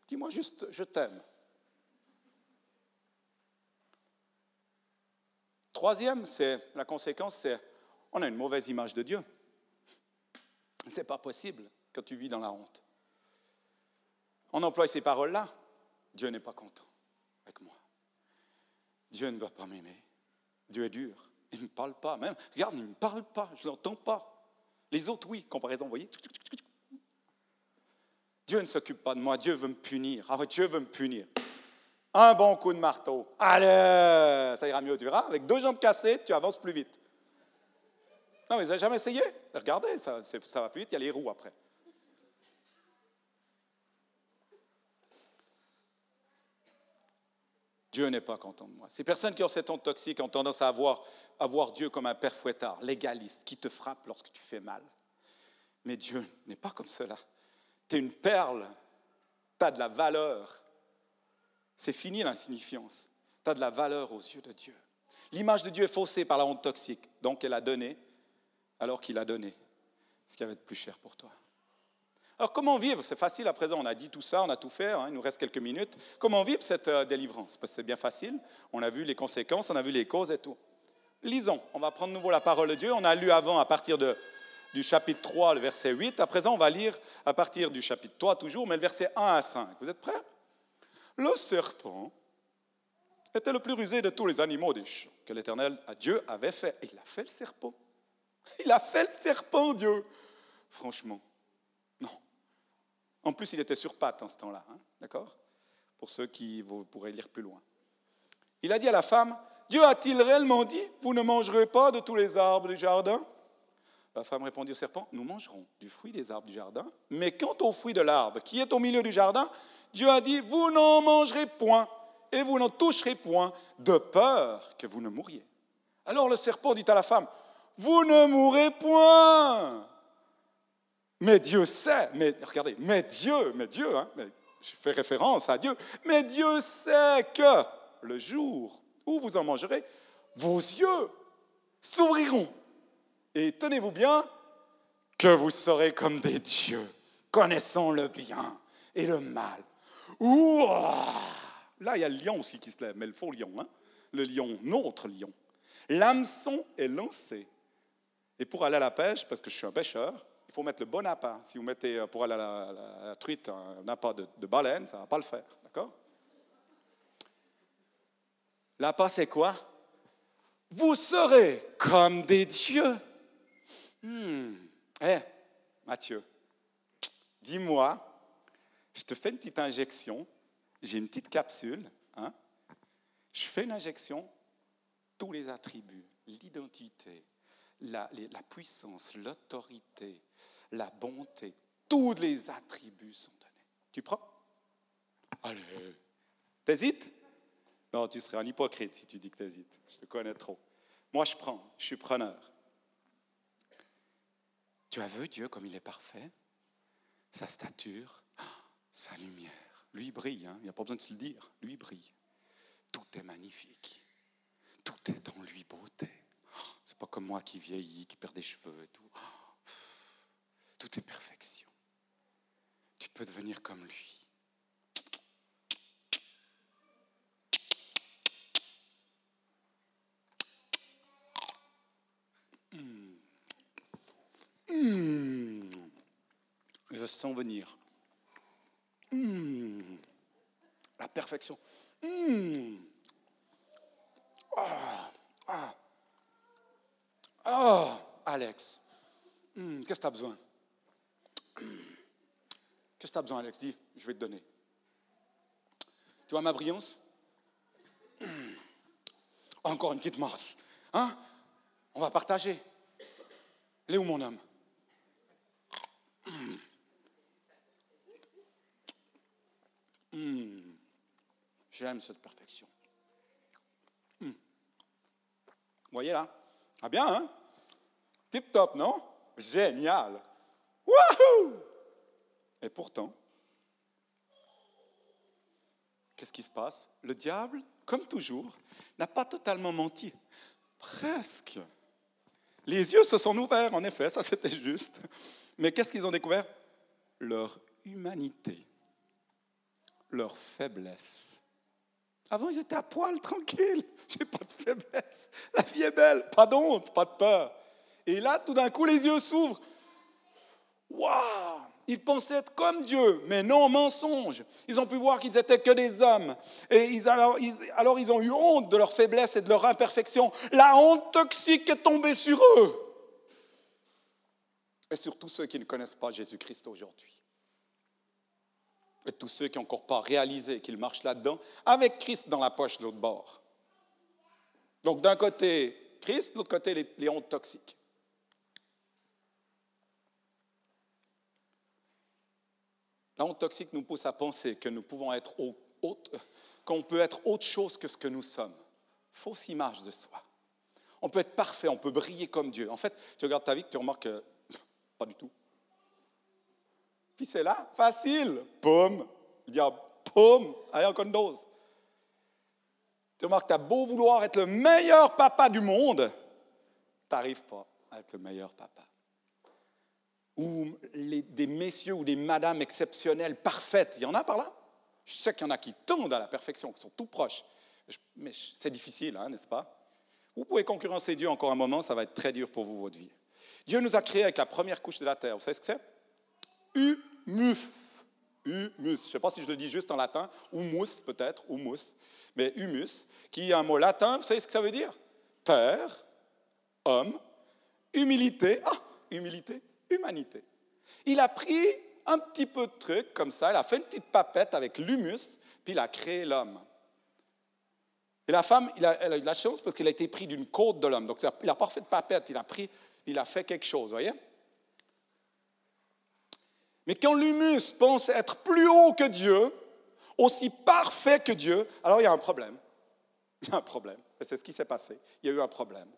A: Dis-moi juste, je t'aime. Troisième, c'est la conséquence, c'est on a une mauvaise image de Dieu. Ce n'est pas possible quand tu vis dans la honte. On emploie ces paroles-là. Dieu n'est pas content avec moi. Dieu ne doit pas m'aimer. Dieu est dur. Il ne me parle pas. Même, regarde, il ne me parle pas. Je ne l'entends pas. Les autres, oui. Comparaison, vous voyez Dieu ne s'occupe pas de moi. Dieu veut me punir. Ah Dieu veut me punir. Un bon coup de marteau. Allez, ça ira mieux, tu verras. Avec deux jambes cassées, tu avances plus vite. Non, mais vous n'avez jamais essayé Regardez, ça, va plus vite, il y a les roues après. Dieu n'est pas content de moi. Ces personnes qui ont cette honte toxique ont tendance à voir, à voir Dieu comme un père fouettard, légaliste, qui te frappe lorsque tu fais mal. Mais Dieu n'est pas comme cela. Tu es une perle, tu as de la valeur. C'est fini l'insignifiance. Tu as de la valeur aux yeux de Dieu. L'image de Dieu est faussée par la honte toxique, donc elle a donné alors qu'il a donné ce qui avait de plus cher pour toi. Alors comment vivre? C'est facile à présent, on a dit tout ça, on a tout fait, hein, il nous reste quelques minutes. Comment vivre cette euh, délivrance? Parce que c'est bien facile, on a vu les conséquences, on a vu les causes et tout. Lisons, on va prendre de nouveau la parole de Dieu, on a lu avant à partir de, du chapitre 3, le verset 8, à présent on va lire à partir du chapitre 3 toujours, mais le verset 1 à 5. Vous êtes prêts? Le serpent était le plus rusé de tous les animaux des champs que l'Éternel, Dieu, avait fait. Il a fait le serpent. Il a fait le serpent, Dieu. Franchement, non. En plus, il était sur pattes en ce temps-là, hein, d'accord? Pour ceux qui vous pourrez lire plus loin. Il a dit à la femme, Dieu a-t-il réellement dit, vous ne mangerez pas de tous les arbres du jardin? La femme répondit au serpent, nous mangerons du fruit des arbres du jardin, mais quant au fruit de l'arbre qui est au milieu du jardin, Dieu a dit, vous n'en mangerez point et vous n'en toucherez point, de peur que vous ne mouriez. Alors le serpent dit à la femme, vous ne mourrez point. Mais Dieu sait, mais regardez, mais Dieu, mais Dieu, hein, je fais référence à Dieu, mais Dieu sait que le jour où vous en mangerez, vos yeux s'ouvriront. Et tenez-vous bien, que vous serez comme des dieux, connaissant le bien et le mal. Là, il y a le lion aussi qui se lève, mais le faux lion, hein? le lion, notre lion. L'hameçon est lancé et pour aller à la pêche, parce que je suis un pêcheur, il faut mettre le bon appât. Si vous mettez euh, pour aller à la, truite un appât de, de baleine, ça ne va pas le faire. D'accord? L'appât, c'est quoi? Vous serez comme des dieux. Hmm. Eh, Mathieu, dis-moi, je te fais une petite injection, j'ai une petite capsule, hein je fais une injection, tous les attributs, l'identité, la, puissance, l'autorité, la bonté, tous les attributs sont donnés. Tu prends? Allez, t'hésites? Non, tu serais un hypocrite si tu dis que t'hésites. Je te connais trop. Moi, je prends, je suis preneur. Tu as vu Dieu comme il est parfait? Sa stature, sa lumière. Lui brille, hein, il n'y a pas besoin de se le dire. Lui brille. Tout est magnifique. Tout est en lui beauté. Pas comme moi qui vieillis, qui perd des cheveux et tout. Oh, Tout est perfection. Tu peux devenir comme lui. Hmm. Je sens venir. Hmm. La perfection. Hmm. Ah, ah. Ah, Alex. Hmm, Qu'est-ce que tu as besoin? Hmm. Qu'est-ce que tu as besoin, Alex? Dis, je vais te donner. Tu vois ma brillance? Hmm. Encore une petite marche. Hein? On va partager. Il est où mon homme? J'aime cette perfection. Vous voyez là? Ah bien, hein? Tip top, non? Génial. Wouhou Et pourtant, qu'est-ce qui se passe? Le diable, comme toujours, n'a pas totalement menti. Presque. Les yeux se sont ouverts, en effet, ça c'était juste. Mais qu'est-ce qu'ils ont découvert? Leur humanité, leur faiblesse. Avant, ils étaient à poil, tranquilles. J'ai pas de faiblesse. La vie est belle, pas d'honte, pas de peur. Et là, tout d'un coup, les yeux s'ouvrent. Waouh Ils pensaient être comme Dieu, mais non, mensonge. Ils ont pu voir qu'ils étaient que des hommes. Et ils, alors, ils, alors ils ont eu honte de leur faiblesse et de leur imperfection. La honte toxique est tombée sur eux. Et sur tous ceux qui ne connaissent pas Jésus-Christ aujourd'hui. Et tous ceux qui n'ont encore pas réalisé qu'ils marchent là-dedans, avec Christ dans la poche de l'autre bord. Donc d'un côté Christ, de l'autre côté les, les hontes toxiques. La honte toxique nous pousse à penser que nous pouvons être au- autre- chose que ce que nous sommes. Fausse image de soi. On peut être parfait, on peut briller comme Dieu. En fait, tu regardes ta vie, tu remarques que pas du tout. Puis c'est là, facile. Poum. Le diable, poum. Allez, encore une dose. Tu remarques que tu as beau vouloir être le meilleur papa du monde, tu n'arrives pas à être le meilleur papa. Ou des messieurs ou des madames exceptionnelles, parfaites, il y en a par là. Je sais qu'il y en a qui tendent à la perfection, qui sont tout proches. Mais c'est difficile, hein, n'est-ce pas? Vous pouvez concurrencer Dieu encore un moment, ça va être très dur pour vous, votre vie. Dieu nous a créés avec la première couche de la terre. Vous savez ce que c'est? Humus. Humus. Je ne sais pas si je le dis juste en latin. Humus, peut-être. Humus. Mais humus, qui est un mot latin. Vous savez ce que ça veut dire? Terre, homme, humilité. Ah, humilité, humanité. Il a pris un petit peu de trucs comme ça. Il a fait une petite papette avec l'humus, puis il a créé l'homme. Et la femme, il a- elle a eu de la chance parce qu'il a été pris d'une côte de l'homme. Donc, il n'a pas fait de papette, il a, pris, il a fait quelque chose, voyez? Mais quand l'humus pense être plus haut que Dieu, aussi parfait que Dieu, alors il y a un problème. Il y a un problème. Et c'est ce qui s'est passé. Il y a eu un problème.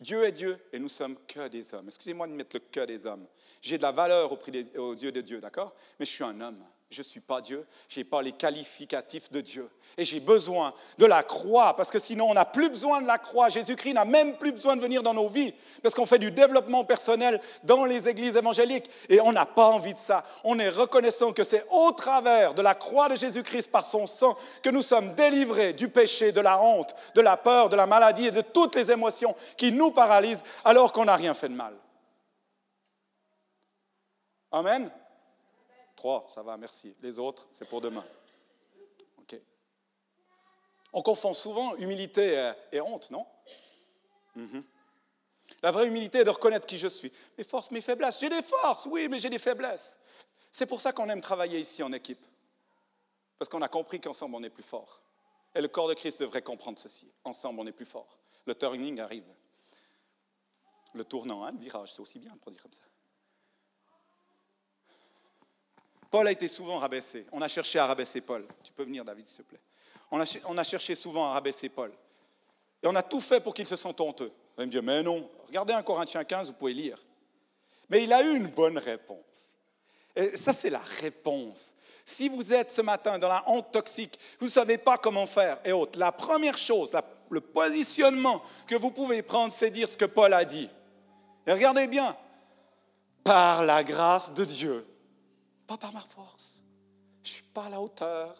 A: Dieu est Dieu et nous sommes que des hommes. Excusez-moi de mettre le que des hommes. J'ai de la valeur aux yeux de Dieu, d'accord? Mais je suis un homme. Je ne suis pas Dieu. Je n'ai pas les qualificatifs de Dieu. Et j'ai besoin de la croix, parce que sinon on n'a plus besoin de la croix. Jésus-Christ n'a même plus besoin de venir dans nos vies, parce qu'on fait du développement personnel dans les églises évangéliques. Et on n'a pas envie de ça. On est reconnaissant que c'est au travers de la croix de Jésus-Christ, par son sang, que nous sommes délivrés du péché, de la honte, de la peur, de la maladie et de toutes les émotions qui nous paralysent alors qu'on n'a rien fait de mal. Amen Trois, ça va, merci. Les autres, c'est pour demain. On confond souvent humilité et honte, non? Mhm. La vraie humilité est de reconnaître qui je suis. Mes forces, mes faiblesses. J'ai des forces, oui, mais j'ai des faiblesses. C'est pour ça qu'on aime travailler ici en équipe. Parce qu'on a compris qu'ensemble, on est plus fort. Et le corps de Christ devrait comprendre ceci. Ensemble, on est plus fort. Le turning arrive. Le tournant, hein, le virage, c'est aussi bien pour dire comme ça. Paul a été souvent rabaissé. On a cherché à rabaisser Paul. Tu peux venir, David, s'il te plaît. On a, cherché souvent à rabaisser Paul. Et on a tout fait pour qu'il se sente honteux. Vous allez me dire, mais non, regardez un Corinthiens 15, vous pouvez lire. Mais il a eu une bonne réponse. Et ça, c'est la réponse. Si vous êtes ce matin dans la honte toxique, vous ne savez pas comment faire et autres, la première chose, le positionnement que vous pouvez prendre, c'est dire ce que Paul a dit. Et regardez bien, par la grâce de Dieu, pas par ma force, je ne suis pas à la hauteur,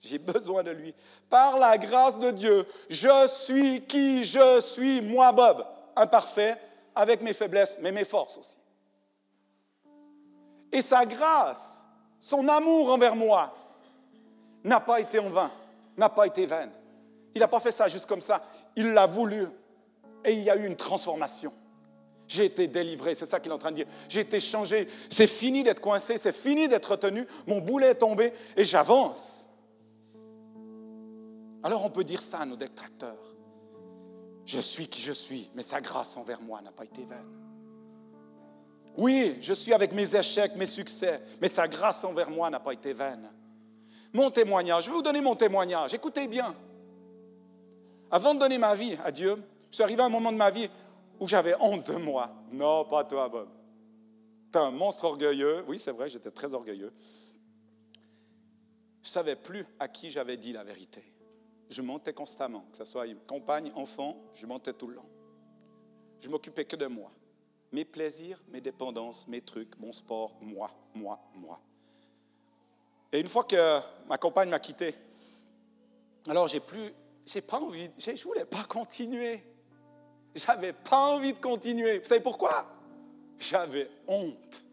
A: j'ai besoin de lui. Par la grâce de Dieu, je suis qui je suis, moi Bob, imparfait, avec mes faiblesses, mais mes forces aussi. Et sa grâce, son amour envers moi, n'a pas été en vain, n'a pas été vaine. Il n'a pas fait ça juste comme ça, il l'a voulu. Et il y a eu une transformation. J'ai été délivré, c'est ça qu'il est en train de dire. J'ai été changé. C'est fini d'être coincé, c'est fini d'être retenu. Mon boulet est tombé et j'avance. Alors on peut dire ça à nos détracteurs. Je suis qui je suis, mais sa grâce envers moi n'a pas été vaine. Oui, je suis avec mes échecs, mes succès, mais sa grâce envers moi n'a pas été vaine. Mon témoignage, je vais vous donner mon témoignage. Écoutez bien. Avant de donner ma vie à Dieu, je suis arrivé à un moment de ma vie où j'avais honte de moi. Non, pas toi, Bob. es un monstre orgueilleux. Oui, c'est vrai, j'étais très orgueilleux. Je ne savais plus à qui j'avais dit la vérité je mentais constamment, que ce soit compagne, enfant, je mentais tout le long. Je m'occupais que de moi. Mes plaisirs, mes dépendances, mes trucs, mon sport, moi, moi, moi. Et une fois que ma compagne m'a quitté, alors j'ai plus, j'ai pas envie, je voulais pas continuer. J'avais pas envie de continuer. Vous savez pourquoi? J'avais honte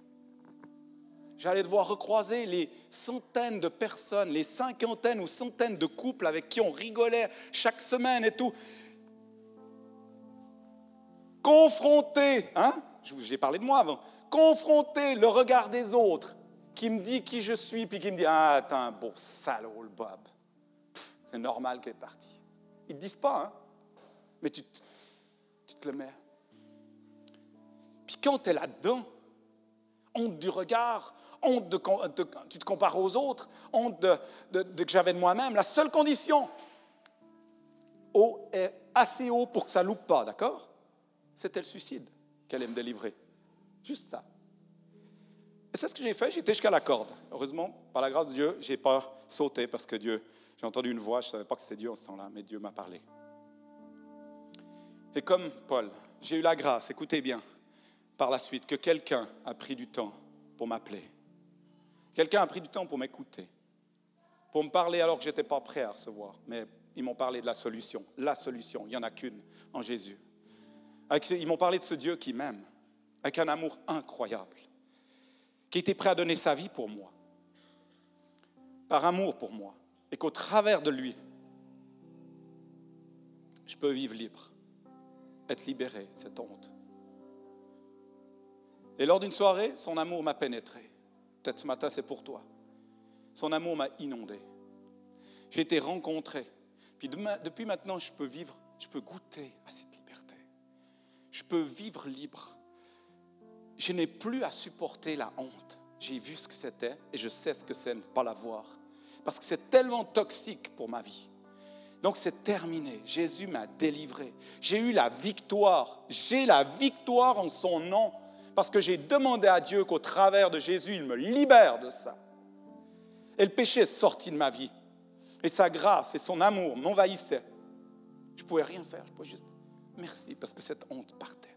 A: j'allais devoir recroiser les centaines de personnes, les cinquantaines ou centaines de couples avec qui on rigolait chaque semaine et tout. Confronter, hein? J'ai parlé de moi avant, confronter le regard des autres qui me dit qui je suis, puis qui me dit Ah, t'es un beau salaud, le Bob. C'est normal qu'elle est partie. Ils ne te disent pas, hein? Mais tu te le. Puis quand tu es là-dedans, honte du regard, honte de, tu te compares aux autres, honte de, que j'avais de moi-même. La seule condition haut est assez haut pour que ça loupe pas, d'accord? C'était le suicide qu'elle aime me délivrer. Juste ça. Et c'est ce que j'ai fait, j'étais jusqu'à la corde. Heureusement, par la grâce de Dieu, je n'ai pas sauté parce que Dieu, j'ai entendu une voix, je ne savais pas que c'était Dieu en ce temps-là, mais Dieu m'a parlé. Et comme Paul, j'ai eu la grâce, écoutez bien, par la suite, que quelqu'un a pris du temps pour m'appeler Quelqu'un a pris du temps pour m'écouter, pour me parler alors que je n'étais pas prêt à recevoir. Mais ils m'ont parlé de la solution. La solution, il n'y en a qu'une en Jésus. Ils m'ont parlé de ce Dieu qui m'aime, avec un amour incroyable, qui était prêt à donner sa vie pour moi, par amour pour moi, et qu'au travers de lui, je peux vivre libre, être libéré de cette honte. Et lors d'une soirée, son amour m'a pénétré. Peut-être ce matin, c'est pour toi. Son amour m'a inondé. J'ai été rencontré. Puis depuis maintenant, je peux vivre, je peux goûter à cette liberté. Je peux vivre libre. Je n'ai plus à supporter la honte. J'ai vu ce que c'était et je sais ce que c'est ne pas la voir. Parce que c'est tellement toxique pour ma vie. Donc c'est terminé. Jésus m'a délivré. J'ai eu la victoire. J'ai la victoire en son nom parce que j'ai demandé à Dieu qu'au travers de Jésus, il me libère de ça. Et le péché est sorti de ma vie. Et sa grâce et son amour m'envahissaient. Je ne pouvais rien faire, je pouvais juste merci parce que cette honte partait.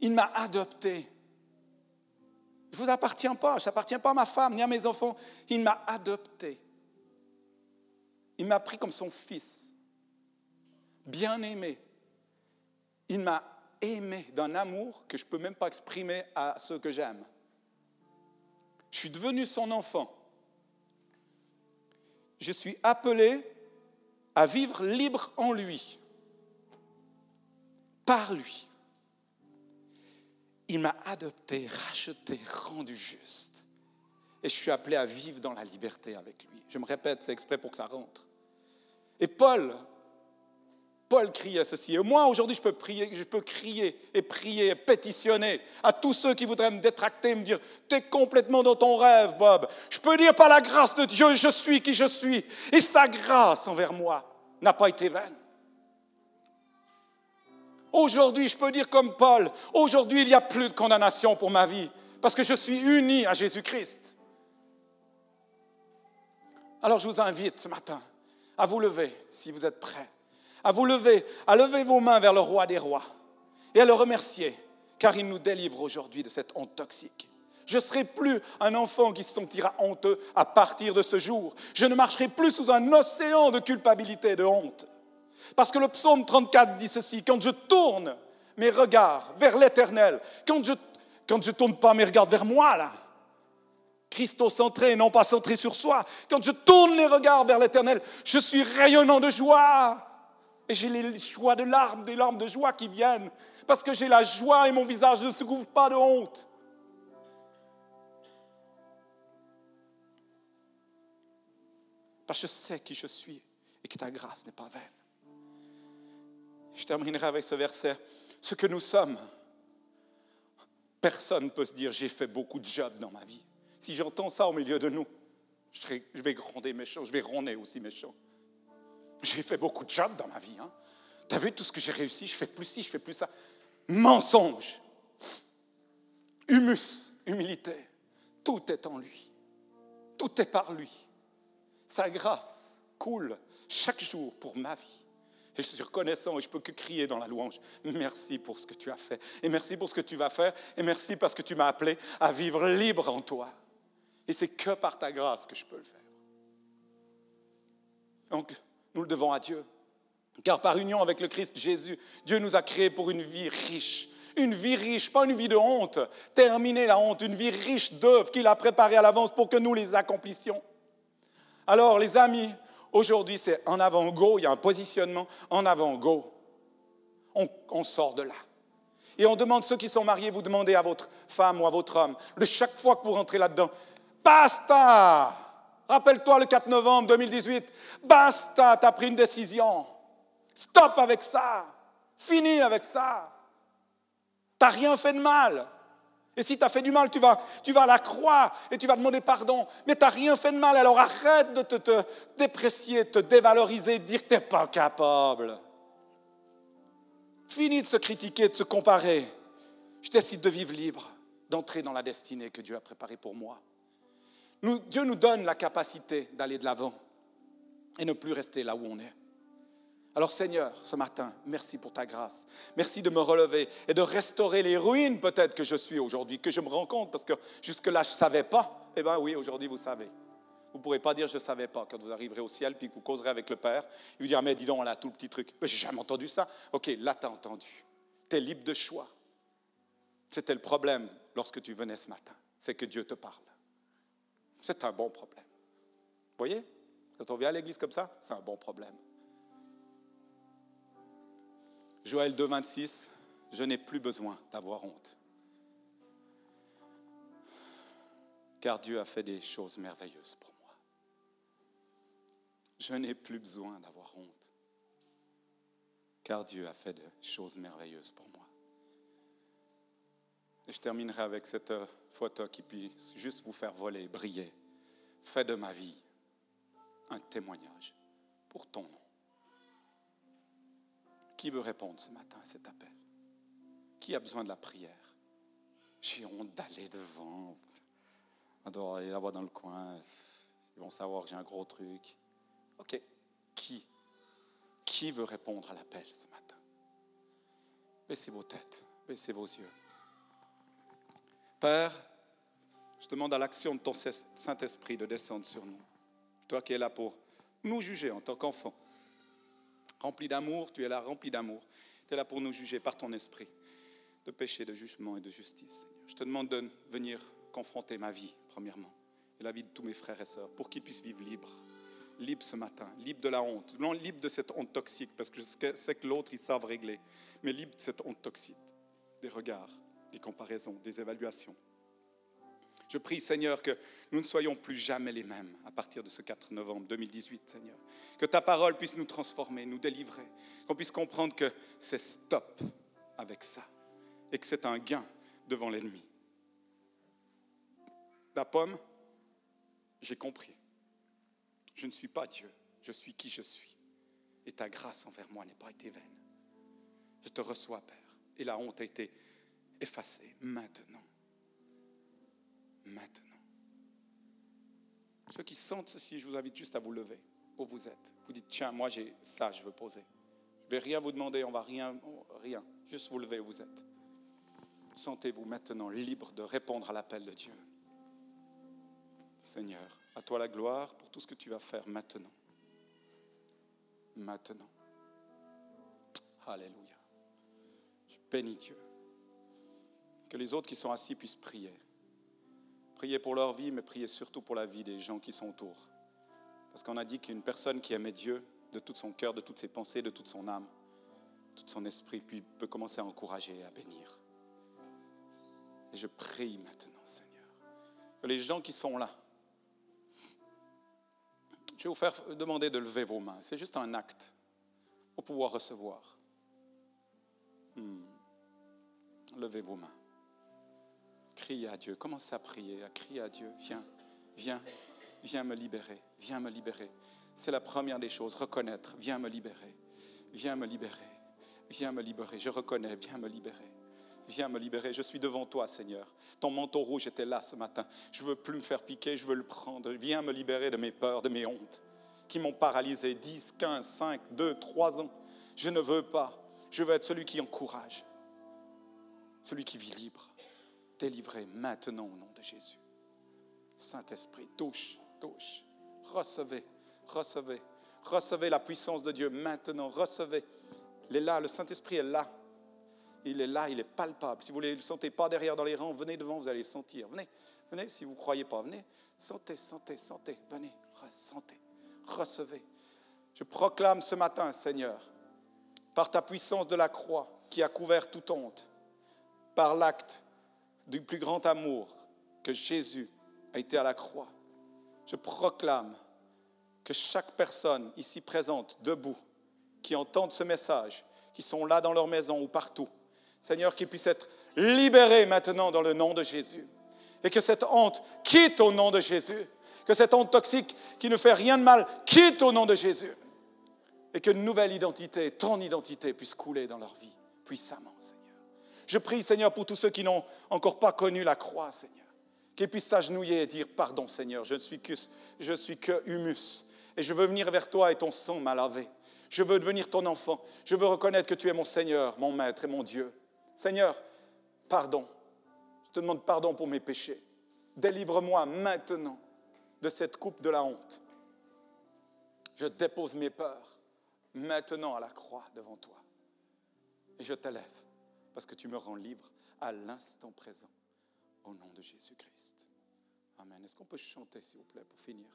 A: Il m'a adopté. Je ne vous appartiens pas, je n'appartiens pas à ma femme ni à mes enfants. Il m'a adopté. Il m'a pris comme son fils, bien aimé. Il m'a aimé d'un amour que je ne peux même pas exprimer à ceux que j'aime. Je suis devenu son enfant. Je suis appelé à vivre libre en lui, par lui. Il m'a adopté, racheté, rendu juste. Et je suis appelé à vivre dans la liberté avec lui. Je me répète, c'est exprès pour que ça rentre. Et Paul, Paul criait ceci. Et moi, aujourd'hui, je peux prier, je peux crier et prier et pétitionner à tous ceux qui voudraient me détracter, me dire Tu es complètement dans ton rêve, Bob. Je peux dire par la grâce de Dieu, je suis qui je suis. Et sa grâce envers moi n'a pas été vaine. Aujourd'hui, je peux dire comme Paul Aujourd'hui, il n'y a plus de condamnation pour ma vie parce que je suis uni à Jésus-Christ. Alors, je vous invite ce matin à vous lever si vous êtes prêts à vous lever, à lever vos mains vers le roi des rois et à le remercier, car il nous délivre aujourd'hui de cette honte toxique. Je ne serai plus un enfant qui se sentira honteux à partir de ce jour. Je ne marcherai plus sous un océan de culpabilité et de honte. Parce que le psaume 34 dit ceci, quand je tourne mes regards vers l'éternel, quand je quand je tourne pas mes regards vers moi là, Christo-centré, non pas centré sur soi, quand je tourne les regards vers l'éternel, je suis rayonnant de joie. Et j'ai les joies de larmes, des larmes de joie qui viennent, parce que j'ai la joie et mon visage ne se couvre pas de honte. Parce que je sais qui je suis et que ta grâce n'est pas vaine. Je terminerai avec ce verset. Ce que nous sommes, personne ne peut se dire j'ai fait beaucoup de jobs dans ma vie. Si j'entends ça au milieu de nous, je vais gronder méchant, je vais ronner aussi méchant. J'ai fait beaucoup de jobs dans ma vie. Hein. Tu as vu tout ce que j'ai réussi? Je fais plus ci, je fais plus ça. Mensonge, humus, humilité. Tout est en lui. Tout est par lui. Sa grâce coule chaque jour pour ma vie. Je suis reconnaissant et je peux que crier dans la louange. Merci pour ce que tu as fait. Et merci pour ce que tu vas faire. Et merci parce que tu m'as appelé à vivre libre en toi. Et c'est que par ta grâce que je peux le faire. Donc, nous le devons à Dieu. Car par union avec le Christ Jésus, Dieu nous a créés pour une vie riche. Une vie riche, pas une vie de honte. Terminer la honte, une vie riche d'œuvres qu'il a préparées à l'avance pour que nous les accomplissions. Alors, les amis, aujourd'hui, c'est en avant, go. Il y a un positionnement en avant, go. On, on sort de là. Et on demande ceux qui sont mariés, vous demandez à votre femme ou à votre homme, de chaque fois que vous rentrez là-dedans, basta Rappelle-toi le 4 novembre 2018, basta, tu as pris une décision. Stop avec ça. Fini avec ça. Tu n'as rien fait de mal. Et si tu as fait du mal, tu vas, tu vas à la croix et tu vas demander pardon. Mais tu n'as rien fait de mal, alors arrête de te, te déprécier, te dévaloriser, de dire que tu pas capable. Fini de se critiquer, de se comparer. Je décide de vivre libre, d'entrer dans la destinée que Dieu a préparée pour moi. Dieu nous donne la capacité d'aller de l'avant et ne plus rester là où on est. Alors Seigneur, ce matin, merci pour ta grâce. Merci de me relever et de restaurer les ruines peut-être que je suis aujourd'hui, que je me rends compte, parce que jusque-là, je ne savais pas. Eh bien oui, aujourd'hui, vous savez. Vous ne pourrez pas dire je ne savais pas quand vous arriverez au ciel, puis que vous causerez avec le Père. Il vous dira, mais dis donc, on a tout le petit truc. J'ai jamais entendu ça. Ok, là, tu as entendu. Tu es libre de choix. C'était le problème lorsque tu venais ce matin. C'est que Dieu te parle. C'est un bon problème. Vous voyez? Quand on vient à l'église comme ça, c'est un bon problème. Joël 2, 26, je n'ai plus besoin d'avoir honte. Car Dieu a fait des choses merveilleuses pour moi. Je n'ai plus besoin d'avoir honte. Car Dieu a fait des choses merveilleuses pour moi. Et je terminerai avec cette euh, photo qui puisse juste vous faire voler, briller. Fais de ma vie un témoignage pour ton nom. Qui veut répondre ce matin à cet appel? Qui a besoin de la prière? J'ai honte d'aller devant. Doit aller dans le coin. Ils vont savoir que j'ai un gros truc. Ok. Qui? Qui veut répondre à l'appel ce matin? Baissez vos têtes, baissez vos yeux. Père, je demande à l'action de ton Saint-Esprit de descendre sur nous. Toi qui es là pour nous juger en tant qu'enfants. Rempli d'amour, tu es là rempli d'amour. Tu es là pour nous juger par ton esprit de péché, de jugement et de justice. Je te demande de venir confronter ma vie premièrement, et la vie de tous mes frères et sœurs, pour qu'ils puissent vivre libres. Libres ce matin, libres de la honte, non libre de cette honte toxique, parce que je sais que l'autre, ils savent régler, mais libres de cette honte toxique, des regards, des comparaisons, des évaluations. Je prie, Seigneur, que nous ne soyons plus jamais les mêmes à partir de ce 4 novembre 2018, Seigneur. Que ta parole puisse nous transformer, nous délivrer, qu'on puisse comprendre que c'est stop avec ça et que c'est un gain devant l'ennemi. La pomme, j'ai compris. Je ne suis pas Dieu, je suis qui je suis. Et ta grâce envers moi n'est pas été vaine. Je te reçois, Père. Et la honte a été effacée maintenant. Maintenant. Ceux qui sentent ceci, je vous invite juste à vous lever où vous êtes. Vous dites, tiens, moi j'ai ça, je veux poser. Je ne vais rien vous demander, on va rien, rien. Juste vous lever où vous êtes. Sentez-vous maintenant libre de répondre à l'appel de Dieu. Seigneur, à toi la gloire pour tout ce que tu vas faire maintenant. Maintenant. Alléluia. Je bénis Dieu. Que les autres qui sont assis puissent prier. Prier pour leur vie, mais prier surtout pour la vie des gens qui sont autour. Parce qu'on a dit qu'une personne qui aimait Dieu de tout son cœur, de toutes ses pensées, de toute son âme, de tout son esprit, puis peut commencer à encourager et à bénir. Et je prie maintenant, Seigneur, que les gens qui sont là, je vais vous faire demander de lever vos mains. C'est juste un acte pour pouvoir recevoir. Hmm. Levez vos mains. Criez à Dieu. Commencez à prier, à crier à Dieu. Viens, viens, viens me libérer. Viens me libérer. C'est la première des choses. Reconnaître. Viens me libérer. Viens me libérer. Viens me libérer. Je reconnais. Viens me libérer. Viens me libérer. Je suis devant toi, Seigneur. Ton manteau rouge était là ce matin. Je ne veux plus me faire piquer, je veux le prendre. Viens me libérer de mes peurs, de mes hontes qui m'ont paralysé 10, 15, 5, 2, 3 ans. Je ne veux pas. Je veux être celui qui encourage, celui qui vit libre, délivré maintenant au nom de Jésus. Saint-Esprit, touche, touche. Recevez, recevez, recevez la puissance de Dieu maintenant. Recevez. Il est là, le Saint-Esprit est là. Il est là, il est palpable. Si vous ne le sentez pas derrière dans les rangs, venez devant, vous allez le sentir. Venez, venez, si vous ne croyez pas, venez. Sentez, sentez, sentez. Venez, sentez. Recevez. Je proclame ce matin, Seigneur, par ta puissance de la croix qui a couvert toute honte, par l'acte du plus grand amour que Jésus a été à la croix, je proclame que chaque personne ici présente, debout, qui entende ce message, qui sont là dans leur maison ou partout, Seigneur, qu'ils puissent être libérés maintenant dans le nom de Jésus. Et que cette honte quitte au nom de Jésus. Que cette honte toxique qui ne fait rien de mal quitte au nom de Jésus. Et que une nouvelle identité, ton identité, puisse couler dans leur vie puissamment, Seigneur. Je prie, Seigneur, pour tous ceux qui n'ont encore pas connu la croix, Seigneur. Qu'ils puissent s'agenouiller et dire Pardon, Seigneur, je ne suis que, humus. Et je veux venir vers toi et ton sang m'a lavé. Je veux devenir ton enfant. Je veux reconnaître que tu es mon Seigneur, mon Maître et mon Dieu. Seigneur, pardon. Je te demande pardon pour mes péchés. Délivre-moi maintenant de cette coupe de la honte. Je dépose mes peurs maintenant à la croix devant toi. Et je t'élève parce que tu me rends libre à l'instant présent. Au nom de Jésus-Christ. Amen. Est-ce qu'on peut chanter, s'il vous plaît, pour finir?